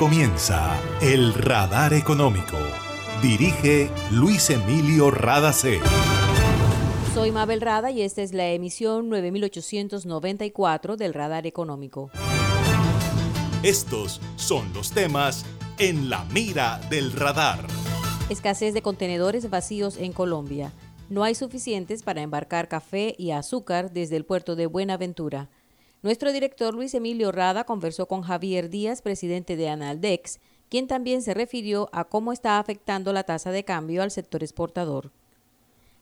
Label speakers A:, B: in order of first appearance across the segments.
A: comienza El Radar Económico. Dirige Luis Emilio Radacé.
B: Soy Mabel Rada y esta es la emisión 9894 del Radar Económico.
A: Estos son los temas en la mira del radar.
B: Escasez de contenedores vacíos en Colombia. No hay suficientes para embarcar café y azúcar desde el puerto de Buenaventura. Nuestro director Luis Emilio Rada conversó con Javier Díaz, presidente de Analdex, quien también se refirió a cómo está afectando la tasa de cambio al sector exportador.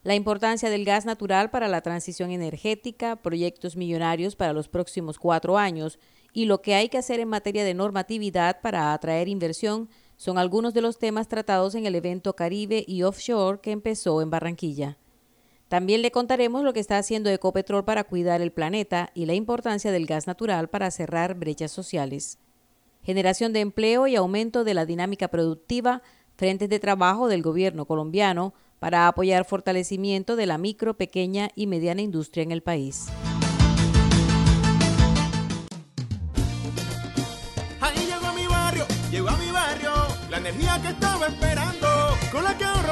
B: La importancia del gas natural para la transición energética, proyectos millonarios para los próximos cuatro años y lo que hay que hacer en materia de normatividad para atraer inversión son algunos de los temas tratados en el evento Caribe y Offshore que empezó en Barranquilla. También le contaremos lo que está haciendo Ecopetrol para cuidar el planeta y la importancia del gas natural para cerrar brechas sociales. Generación de empleo y aumento de la dinámica productiva, frentes de trabajo del gobierno colombiano para apoyar fortalecimiento de la micro, pequeña y mediana industria en el país.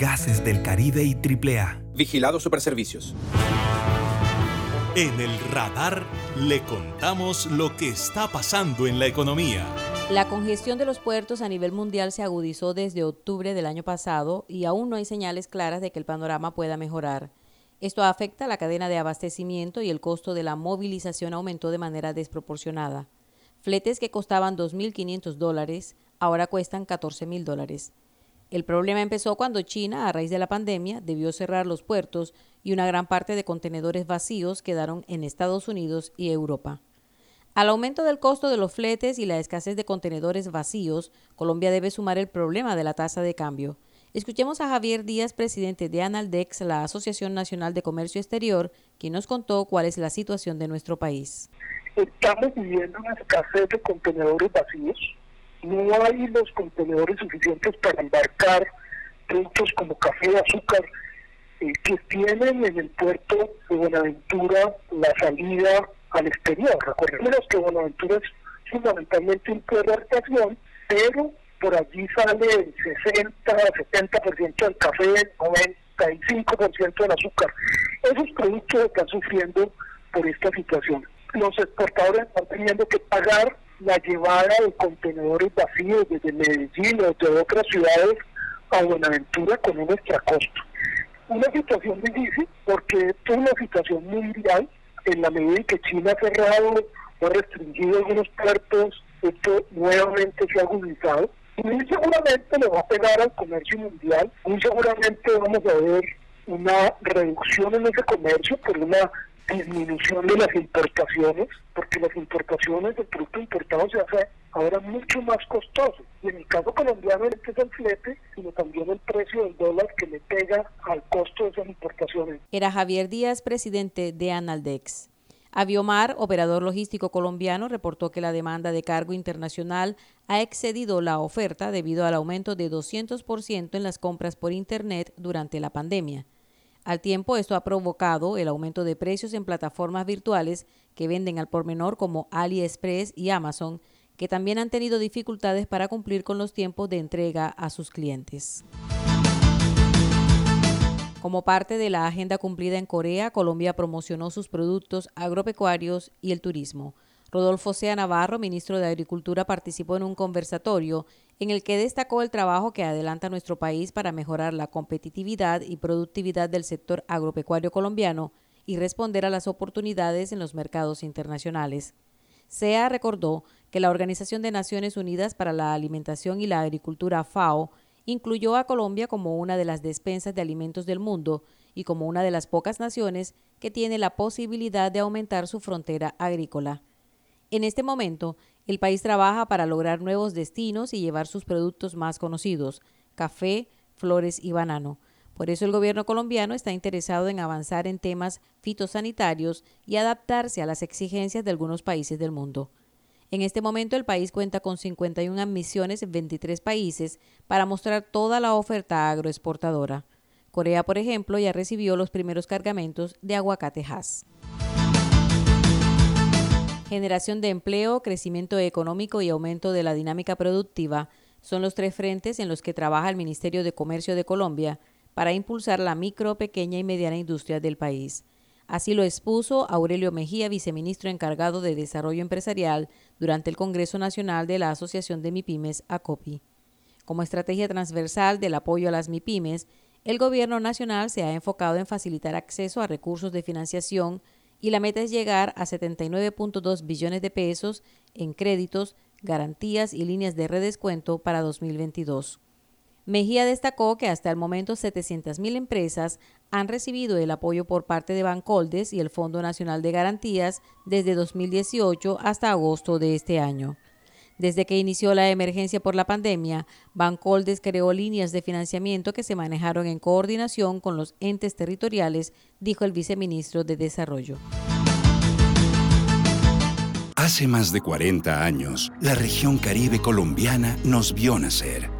C: Gases del Caribe y AAA.
D: Vigilado Superservicios.
A: En el radar le contamos lo que está pasando en la economía.
B: La congestión de los puertos a nivel mundial se agudizó desde octubre del año pasado y aún no hay señales claras de que el panorama pueda mejorar. Esto afecta la cadena de abastecimiento y el costo de la movilización aumentó de manera desproporcionada. Fletes que costaban 2.500 dólares ahora cuestan 14.000 dólares. El problema empezó cuando China, a raíz de la pandemia, debió cerrar los puertos y una gran parte de contenedores vacíos quedaron en Estados Unidos y Europa. Al aumento del costo de los fletes y la escasez de contenedores vacíos, Colombia debe sumar el problema de la tasa de cambio. Escuchemos a Javier Díaz, presidente de Analdex, la Asociación Nacional de Comercio Exterior, quien nos contó cuál es la situación de nuestro país.
E: Estamos viviendo una escasez de contenedores vacíos no hay los contenedores suficientes para embarcar productos como café, azúcar, eh, que tienen en el puerto de Buenaventura la salida al exterior. Recordemos que Buenaventura es fundamentalmente un puerto de exportación, pero por allí sale el 60, 70% del café, el 95% del azúcar. Esos productos están sufriendo por esta situación. Los exportadores están teniendo que pagar la llevada de contenedores vacíos desde Medellín o de otras ciudades a Buenaventura con un extra costo. Una situación difícil porque es una situación mundial en la medida en que China ha cerrado o restringido algunos puertos, esto nuevamente se ha agudizado y muy seguramente le va a pegar al comercio mundial, muy seguramente vamos a ver una reducción en ese comercio por una disminución de las importaciones, porque las importaciones del producto importado se hace ahora mucho más costoso. Y en el caso colombiano este es el flete, sino también el precio del dólar que le pega al costo de esas importaciones.
B: Era Javier Díaz, presidente de Analdex. Aviomar, operador logístico colombiano, reportó que la demanda de cargo internacional ha excedido la oferta debido al aumento de 200% en las compras por Internet durante la pandemia. Al tiempo, esto ha provocado el aumento de precios en plataformas virtuales que venden al por menor como AliExpress y Amazon, que también han tenido dificultades para cumplir con los tiempos de entrega a sus clientes. Como parte de la agenda cumplida en Corea, Colombia promocionó sus productos agropecuarios y el turismo. Rodolfo Sea Navarro, ministro de Agricultura, participó en un conversatorio en el que destacó el trabajo que adelanta nuestro país para mejorar la competitividad y productividad del sector agropecuario colombiano y responder a las oportunidades en los mercados internacionales. Sea recordó que la Organización de Naciones Unidas para la Alimentación y la Agricultura FAO incluyó a Colombia como una de las despensas de alimentos del mundo y como una de las pocas naciones que tiene la posibilidad de aumentar su frontera agrícola. En este momento, el país trabaja para lograr nuevos destinos y llevar sus productos más conocidos, café, flores y banano. Por eso el gobierno colombiano está interesado en avanzar en temas fitosanitarios y adaptarse a las exigencias de algunos países del mundo. En este momento el país cuenta con 51 admisiones en 23 países para mostrar toda la oferta agroexportadora. Corea, por ejemplo, ya recibió los primeros cargamentos de aguacate Hass. Generación de empleo, crecimiento económico y aumento de la dinámica productiva son los tres frentes en los que trabaja el Ministerio de Comercio de Colombia para impulsar la micro, pequeña y mediana industria del país. Así lo expuso Aurelio Mejía, viceministro encargado de Desarrollo Empresarial, durante el Congreso Nacional de la Asociación de MIPIMES, ACOPI. Como estrategia transversal del apoyo a las MIPIMES, el Gobierno Nacional se ha enfocado en facilitar acceso a recursos de financiación y la meta es llegar a 79.2 billones de pesos en créditos, garantías y líneas de redescuento para 2022. Mejía destacó que hasta el momento 700.000 empresas han recibido el apoyo por parte de Bancoldes y el Fondo Nacional de Garantías desde 2018 hasta agosto de este año. Desde que inició la emergencia por la pandemia, Bancoldes creó líneas de financiamiento que se manejaron en coordinación con los entes territoriales, dijo el viceministro de Desarrollo.
F: Hace más de 40 años, la región caribe colombiana nos vio nacer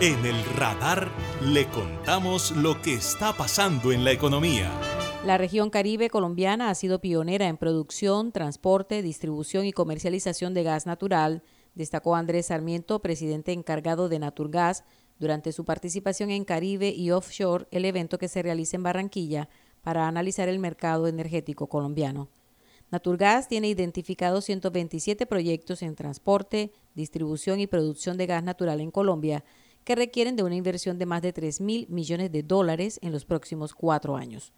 G: En el radar le contamos lo que está pasando en la economía.
B: La región caribe colombiana ha sido pionera en producción, transporte, distribución y comercialización de gas natural, destacó Andrés Sarmiento, presidente encargado de Naturgas, durante su participación en Caribe y Offshore, el evento que se realiza en Barranquilla para analizar el mercado energético colombiano. Naturgas tiene identificados 127 proyectos en transporte, distribución y producción de gas natural en Colombia que requieren de una inversión de más de 3 mil millones de dólares en los próximos cuatro años.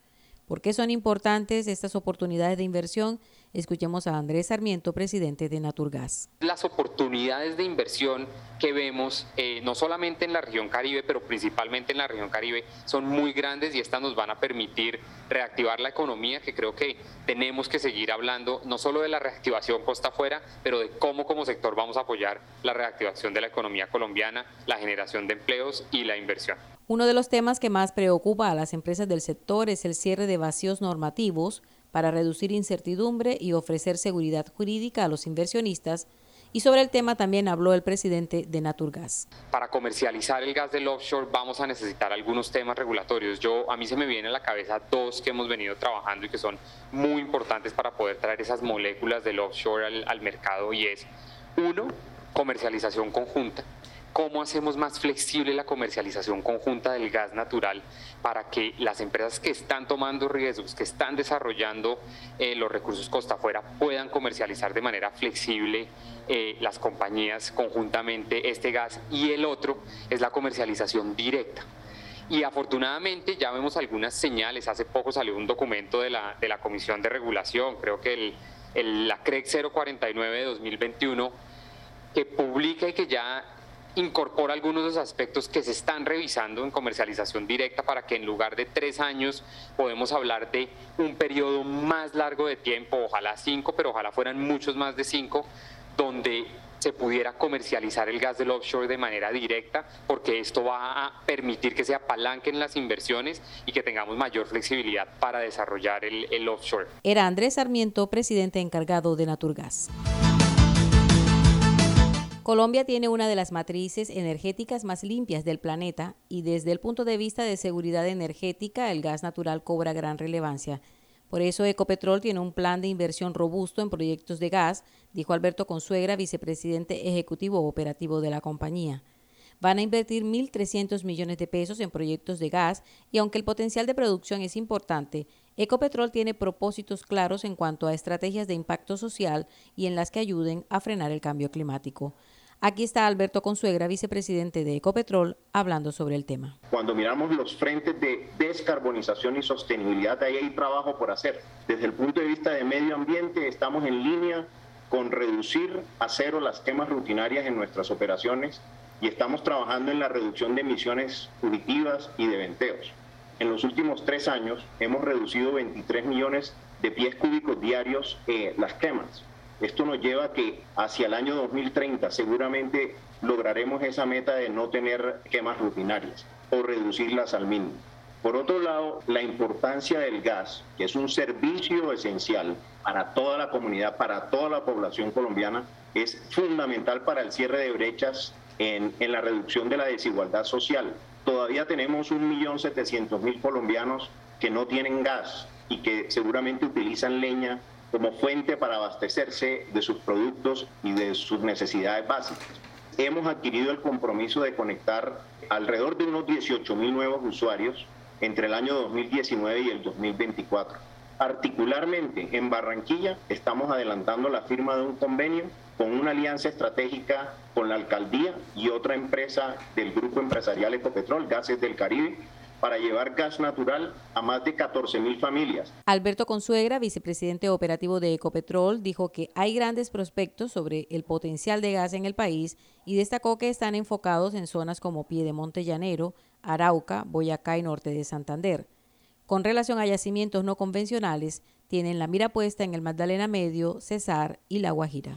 B: ¿Por qué son importantes estas oportunidades de inversión? Escuchemos a Andrés Sarmiento, presidente de Naturgas.
H: Las oportunidades de inversión que vemos, eh, no solamente en la región Caribe, pero principalmente en la región Caribe, son muy grandes y estas nos van a permitir reactivar la economía, que creo que tenemos que seguir hablando no solo de la reactivación costa afuera, pero de cómo como sector vamos a apoyar la reactivación de la economía colombiana, la generación de empleos y la inversión.
B: Uno de los temas que más preocupa a las empresas del sector es el cierre de vacíos normativos para reducir incertidumbre y ofrecer seguridad jurídica a los inversionistas. Y sobre el tema también habló el presidente de Naturgas.
H: Para comercializar el gas del offshore vamos a necesitar algunos temas regulatorios. Yo a mí se me viene a la cabeza dos que hemos venido trabajando y que son muy importantes para poder traer esas moléculas del offshore al, al mercado y es uno, comercialización conjunta cómo hacemos más flexible la comercialización conjunta del gas natural para que las empresas que están tomando riesgos, que están desarrollando eh, los recursos costa afuera, puedan comercializar de manera flexible eh, las compañías conjuntamente este gas. Y el otro es la comercialización directa. Y afortunadamente ya vemos algunas señales. Hace poco salió un documento de la, de la Comisión de Regulación, creo que el, el, la CREC 049 de 2021, que publica y que ya incorpora algunos de los aspectos que se están revisando en comercialización directa para que en lugar de tres años podemos hablar de un periodo más largo de tiempo, ojalá cinco, pero ojalá fueran muchos más de cinco, donde se pudiera comercializar el gas del offshore de manera directa, porque esto va a permitir que se apalanquen las inversiones y que tengamos mayor flexibilidad para desarrollar el, el offshore.
B: Era Andrés Sarmiento, presidente encargado de Naturgas. Colombia tiene una de las matrices energéticas más limpias del planeta y desde el punto de vista de seguridad energética el gas natural cobra gran relevancia. Por eso Ecopetrol tiene un plan de inversión robusto en proyectos de gas, dijo Alberto Consuegra, vicepresidente ejecutivo operativo de la compañía. Van a invertir 1.300 millones de pesos en proyectos de gas y aunque el potencial de producción es importante, Ecopetrol tiene propósitos claros en cuanto a estrategias de impacto social y en las que ayuden a frenar el cambio climático. Aquí está Alberto Consuegra, vicepresidente de Ecopetrol, hablando sobre el tema.
I: Cuando miramos los frentes de descarbonización y sostenibilidad, ahí hay trabajo por hacer. Desde el punto de vista de medio ambiente, estamos en línea con reducir a cero las quemas rutinarias en nuestras operaciones y estamos trabajando en la reducción de emisiones fugitivas y de venteos. En los últimos tres años hemos reducido 23 millones de pies cúbicos diarios eh, las quemas. Esto nos lleva a que hacia el año 2030 seguramente lograremos esa meta de no tener quemas rutinarias o reducirlas al mínimo. Por otro lado, la importancia del gas, que es un servicio esencial para toda la comunidad, para toda la población colombiana, es fundamental para el cierre de brechas en, en la reducción de la desigualdad social. Todavía tenemos 1.700.000 colombianos que no tienen gas y que seguramente utilizan leña como fuente para abastecerse de sus productos y de sus necesidades básicas. Hemos adquirido el compromiso de conectar alrededor de unos 18 mil nuevos usuarios entre el año 2019 y el 2024. Particularmente en Barranquilla estamos adelantando la firma de un convenio con una alianza estratégica con la alcaldía y otra empresa del grupo empresarial Ecopetrol, Gases del Caribe, para llevar gas natural a más de 14 mil familias.
B: Alberto Consuegra, vicepresidente operativo de Ecopetrol, dijo que hay grandes prospectos sobre el potencial de gas en el país y destacó que están enfocados en zonas como Piedemonte Llanero, Arauca, Boyacá y norte de Santander. Con relación a yacimientos no convencionales, tienen la mira puesta en el Magdalena Medio, Cesar y La Guajira.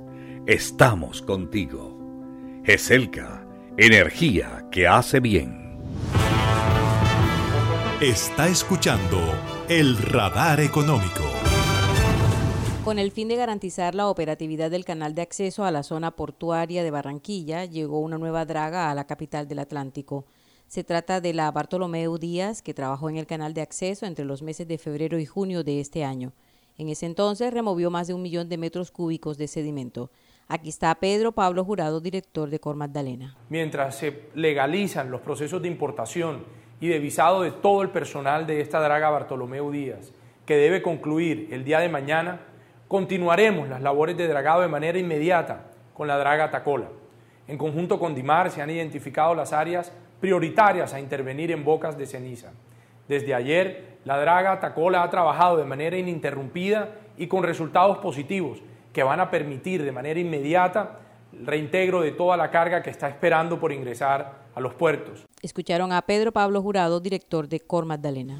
J: Estamos contigo. GESELCA, energía que hace bien.
G: Está escuchando el radar económico.
B: Con el fin de garantizar la operatividad del canal de acceso a la zona portuaria de Barranquilla, llegó una nueva draga a la capital del Atlántico. Se trata de la Bartolomeu Díaz, que trabajó en el canal de acceso entre los meses de febrero y junio de este año. En ese entonces removió más de un millón de metros cúbicos de sedimento. Aquí está Pedro Pablo Jurado, director de Cor Magdalena.
K: Mientras se legalizan los procesos de importación y de visado de todo el personal de esta draga Bartolomeu Díaz, que debe concluir el día de mañana, Continuaremos las labores de dragado de manera inmediata con la draga Tacola. En conjunto con DIMAR se han identificado las áreas prioritarias a intervenir en bocas de ceniza. Desde ayer, la draga Tacola ha trabajado de manera ininterrumpida y con resultados positivos que van a permitir de manera inmediata el reintegro de toda la carga que está esperando por ingresar a los puertos.
B: Escucharon a Pedro Pablo Jurado, director de Cor Magdalena.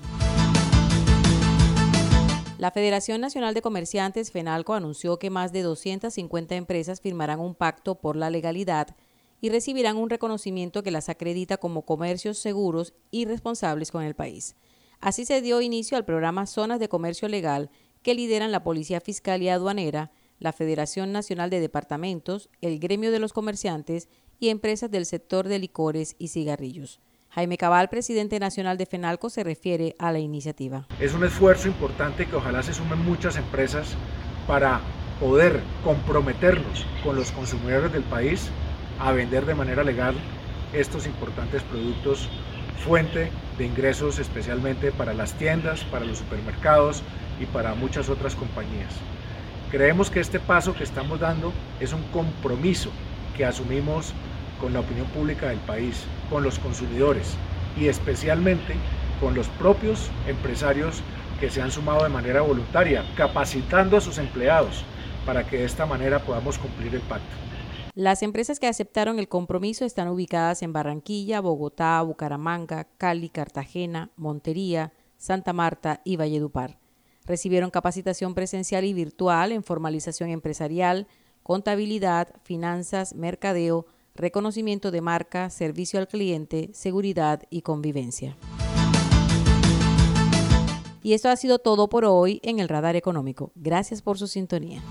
B: La Federación Nacional de Comerciantes, FENALCO, anunció que más de 250 empresas firmarán un pacto por la legalidad y recibirán un reconocimiento que las acredita como comercios seguros y responsables con el país. Así se dio inicio al programa Zonas de Comercio Legal que lideran la Policía Fiscal y Aduanera, la Federación Nacional de Departamentos, el Gremio de los Comerciantes y empresas del sector de licores y cigarrillos. Jaime Cabal, presidente nacional de FENALCO, se refiere a la iniciativa.
E: Es un esfuerzo importante que ojalá se sumen muchas empresas para poder comprometernos con los consumidores del país a vender de manera legal estos importantes productos, fuente de ingresos especialmente para las tiendas, para los supermercados y para muchas otras compañías. Creemos que este paso que estamos dando es un compromiso que asumimos con la opinión pública del país, con los consumidores y especialmente con los propios empresarios que se han sumado de manera voluntaria, capacitando a sus empleados para que de esta manera podamos cumplir el pacto.
B: Las empresas que aceptaron el compromiso están ubicadas en Barranquilla, Bogotá, Bucaramanga, Cali, Cartagena, Montería, Santa Marta y Valledupar. Recibieron capacitación presencial y virtual en formalización empresarial, contabilidad, finanzas, mercadeo, reconocimiento de marca, servicio al cliente, seguridad y convivencia. Y esto ha sido todo por hoy en el Radar Económico. Gracias por su sintonía.